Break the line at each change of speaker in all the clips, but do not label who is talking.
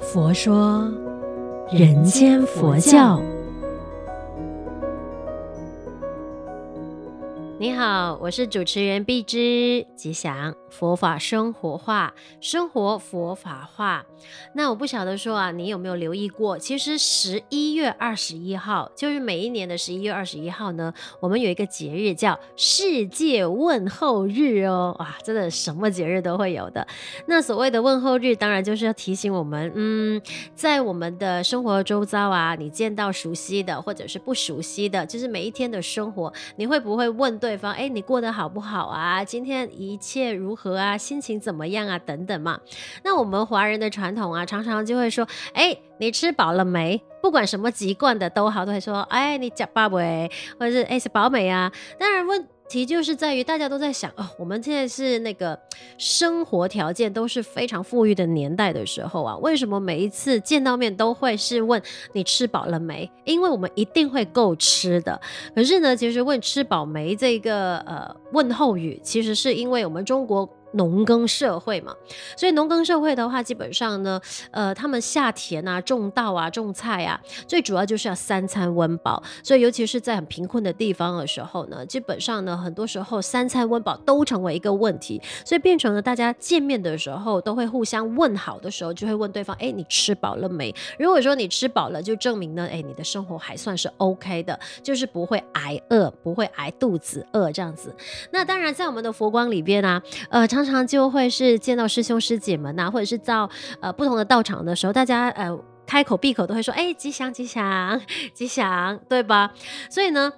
佛说人间佛教。你好，我是主持人碧芝，吉祥佛法生活化，生活佛法化。那我不晓得说啊，你有没有留意过？其实十一月二十一号，就是每一年的十一月二十一号呢，我们有一个节日叫世界问候日哦。哇，真的什么节日都会有的。那所谓的问候日，当然就是要提醒我们，嗯，在我们的生活周遭啊，你见到熟悉的或者是不熟悉的，就是每一天的生活，你会不会问对？对方，哎，你过得好不好啊？今天一切如何啊？心情怎么样啊？等等嘛。那我们华人的传统啊，常常就会说，哎，你吃饱了没？不管什么籍贯的都好，都会说，哎，你吃饱没？或者是哎，是饱没啊？当然问。题就是在于大家都在想哦，我们现在是那个生活条件都是非常富裕的年代的时候啊，为什么每一次见到面都会是问你吃饱了没？因为我们一定会够吃的。可是呢，其实问吃饱没这个呃问候语，其实是因为我们中国。农耕社会嘛，所以农耕社会的话，基本上呢，呃，他们下田啊、种稻啊、种菜啊，最主要就是要三餐温饱。所以，尤其是在很贫困的地方的时候呢，基本上呢，很多时候三餐温饱都成为一个问题，所以变成了大家见面的时候都会互相问好的时候，就会问对方：哎，你吃饱了没？如果说你吃饱了，就证明呢，哎，你的生活还算是 OK 的，就是不会挨饿，不会挨肚子饿这样子。那当然，在我们的佛光里边啊，呃，常常常就会是见到师兄师姐们呐、或者是到呃不同的道场的时候，大家呃开口闭口都会说，哎，吉祥吉祥吉祥，对吧？所以呢。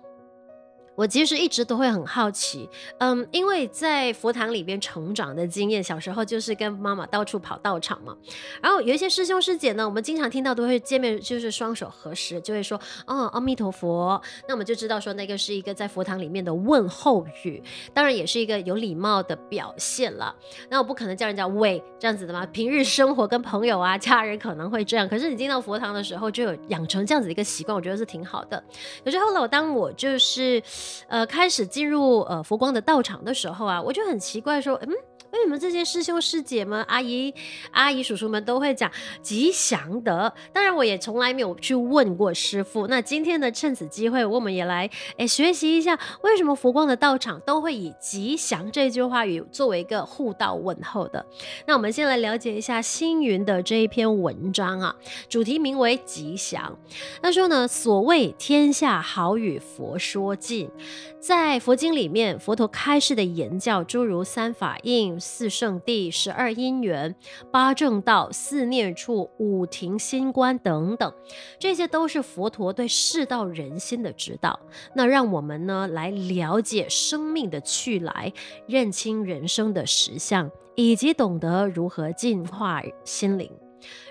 我其实一直都会很好奇，嗯，因为在佛堂里边成长的经验，小时候就是跟妈妈到处跑道场嘛。然后有一些师兄师姐呢，我们经常听到都会见面，就是双手合十，就会说哦，阿弥陀佛。那我们就知道说那个是一个在佛堂里面的问候语，当然也是一个有礼貌的表现了。那我不可能叫人家喂这样子的嘛。平日生活跟朋友啊、家人可能会这样，可是你进到佛堂的时候就有养成这样子的一个习惯，我觉得是挺好的。可是后来我当我就是。呃，开始进入呃佛光的道场的时候啊，我就很奇怪说，嗯。为什么这些师兄师姐们、阿姨、阿姨、叔叔们都会讲吉祥的？当然，我也从来没有去问过师傅。那今天呢，趁此机会，我们也来诶学习一下，为什么佛光的道场都会以吉祥这句话语作为一个护道问候的？那我们先来了解一下星云的这一篇文章啊，主题名为吉祥。他说呢，所谓天下好语佛说尽，在佛经里面，佛陀开示的言教，诸如三法印。四圣谛、十二因缘、八正道、四念处、五停心观等等，这些都是佛陀对世道人心的指导。那让我们呢来了解生命的去来，认清人生的实相，以及懂得如何净化心灵。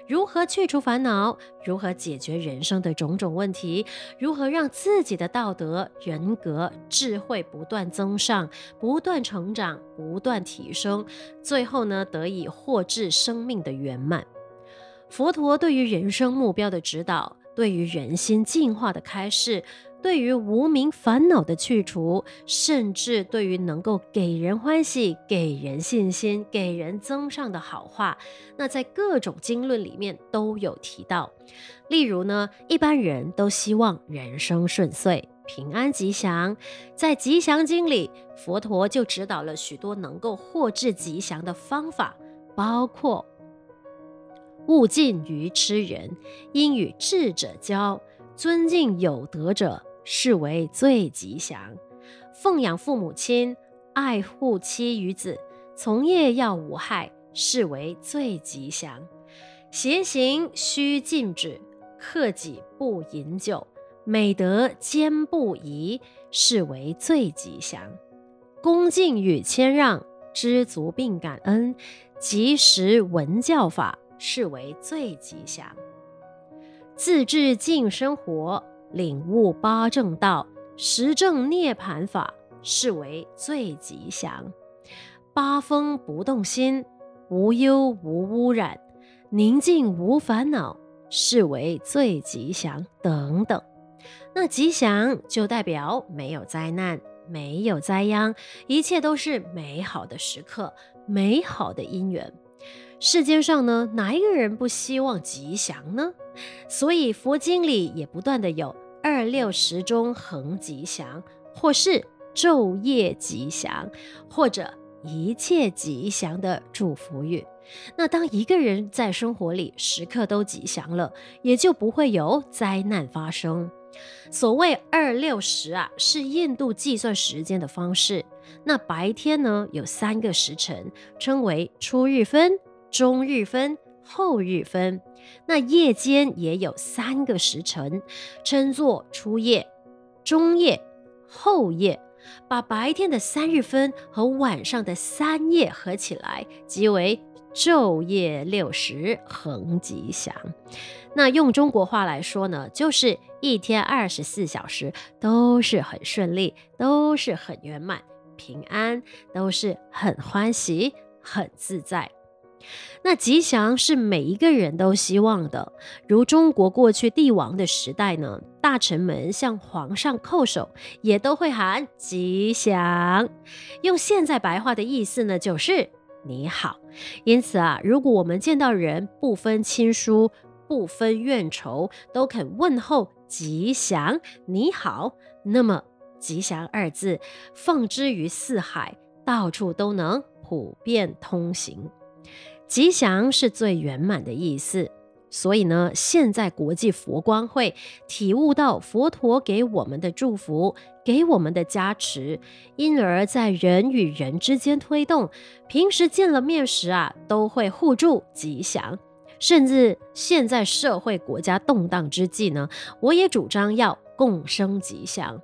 如何去除烦恼？如何解决人生的种种问题？如何让自己的道德、人格、智慧不断增上、不断成长、不断提升，最后呢，得以获至生命的圆满？佛陀对于人生目标的指导，对于人心进化的开示。对于无名烦恼的去除，甚至对于能够给人欢喜、给人信心、给人增上的好话，那在各种经论里面都有提到。例如呢，一般人都希望人生顺遂、平安吉祥，在《吉祥经》里，佛陀就指导了许多能够获致吉祥的方法，包括勿近愚痴人，应与智者交，尊敬有德者。视为最吉祥，奉养父母亲，爱护妻与子，从业要无害，视为最吉祥。邪行须禁止，克己不饮酒，美德坚不移，视为最吉祥。恭敬与谦让，知足并感恩，及时闻教法，视为最吉祥。自制净生活。领悟八正道，实证涅槃法，视为最吉祥。八风不动心，无忧无污染，宁静无烦恼，视为最吉祥。等等，那吉祥就代表没有灾难，没有灾殃，一切都是美好的时刻，美好的因缘。世间上呢，哪一个人不希望吉祥呢？所以佛经里也不断的有二六时中恒吉祥，或是昼夜吉祥，或者一切吉祥的祝福语。那当一个人在生活里时刻都吉祥了，也就不会有灾难发生。所谓二六时啊，是印度计算时间的方式。那白天呢，有三个时辰，称为初日分。中日分、后日分，那夜间也有三个时辰，称作初夜、中夜、后夜。把白天的三日分和晚上的三夜合起来，即为昼夜六时恒吉祥。那用中国话来说呢，就是一天二十四小时都是很顺利，都是很圆满、平安，都是很欢喜、很自在。那吉祥是每一个人都希望的，如中国过去帝王的时代呢，大臣们向皇上叩首，也都会喊吉祥。用现在白话的意思呢，就是你好。因此啊，如果我们见到人不分亲疏、不分怨仇，都肯问候吉祥你好，那么吉祥二字放之于四海，到处都能普遍通行。吉祥是最圆满的意思，所以呢，现在国际佛光会体悟到佛陀给我们的祝福，给我们的加持，因而在人与人之间推动，平时见了面时啊，都会互助吉祥，甚至现在社会国家动荡之际呢，我也主张要共生吉祥。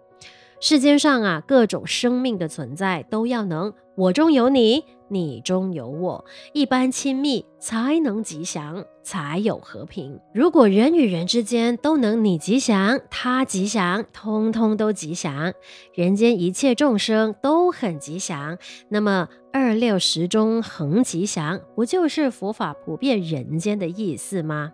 世间上啊，各种生命的存在都要能我中有你，你中有我，一般亲密才能吉祥，才有和平。如果人与人之间都能你吉祥，他吉祥，通通都吉祥，人间一切众生都很吉祥，那么二六十中恒吉祥，不就是佛法普遍人间的意思吗？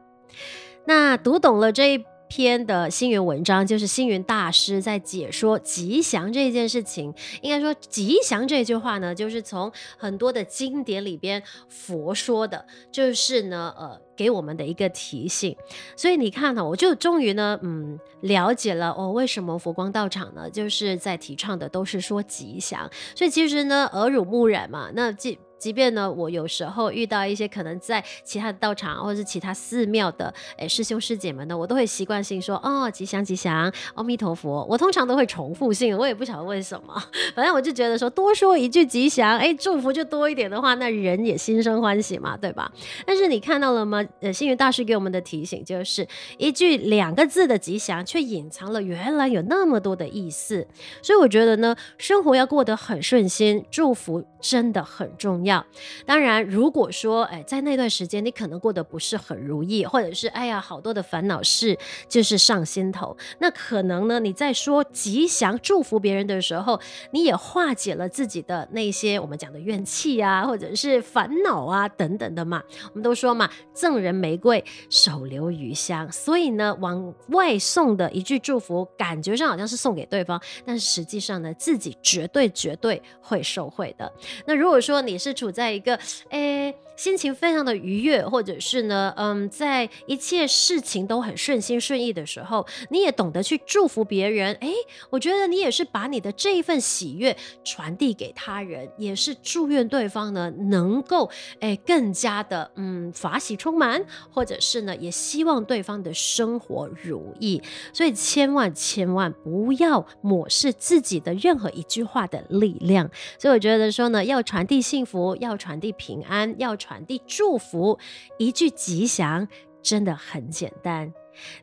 那读懂了这一。篇的星云文章，就是星云大师在解说吉祥这件事情。应该说，吉祥这句话呢，就是从很多的经典里边佛说的，就是呢，呃，给我们的一个提醒。所以你看呢，我就终于呢，嗯，了解了哦，为什么佛光道场呢，就是在提倡的都是说吉祥。所以其实呢，耳濡目染嘛，那这。即便呢，我有时候遇到一些可能在其他的道场或者是其他寺庙的诶师兄师姐们呢，我都会习惯性说哦，吉祥吉祥，阿弥陀佛。我通常都会重复性，我也不晓得为什么，反正我就觉得说多说一句吉祥，哎，祝福就多一点的话，那人也心生欢喜嘛，对吧？但是你看到了吗？呃，星云大师给我们的提醒就是一句两个字的吉祥，却隐藏了原来有那么多的意思。所以我觉得呢，生活要过得很顺心，祝福真的很重要。要当然，如果说，哎，在那段时间你可能过得不是很如意，或者是哎呀，好多的烦恼事就是上心头，那可能呢，你在说吉祥祝福别人的时候，你也化解了自己的那些我们讲的怨气啊，或者是烦恼啊等等的嘛。我们都说嘛，赠人玫瑰，手留余香。所以呢，往外送的一句祝福，感觉上好像是送给对方，但是实际上呢，自己绝对绝对会受惠的。那如果说你是处在一个，诶。心情非常的愉悦，或者是呢，嗯，在一切事情都很顺心顺意的时候，你也懂得去祝福别人。诶，我觉得你也是把你的这一份喜悦传递给他人，也是祝愿对方呢能够诶更加的嗯法喜充满，或者是呢也希望对方的生活如意。所以千万千万不要抹视自己的任何一句话的力量。所以我觉得说呢，要传递幸福，要传递平安，要。传递祝福，一句吉祥真的很简单。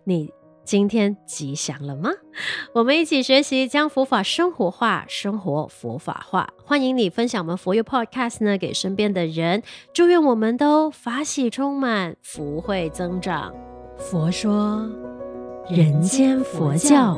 你今天吉祥了吗？我们一起学习，将佛法生活化，生活佛法化。欢迎你分享我们佛佑 Podcast 呢，给身边的人。祝愿我们都法喜充满，福慧增长。佛说，人间佛教。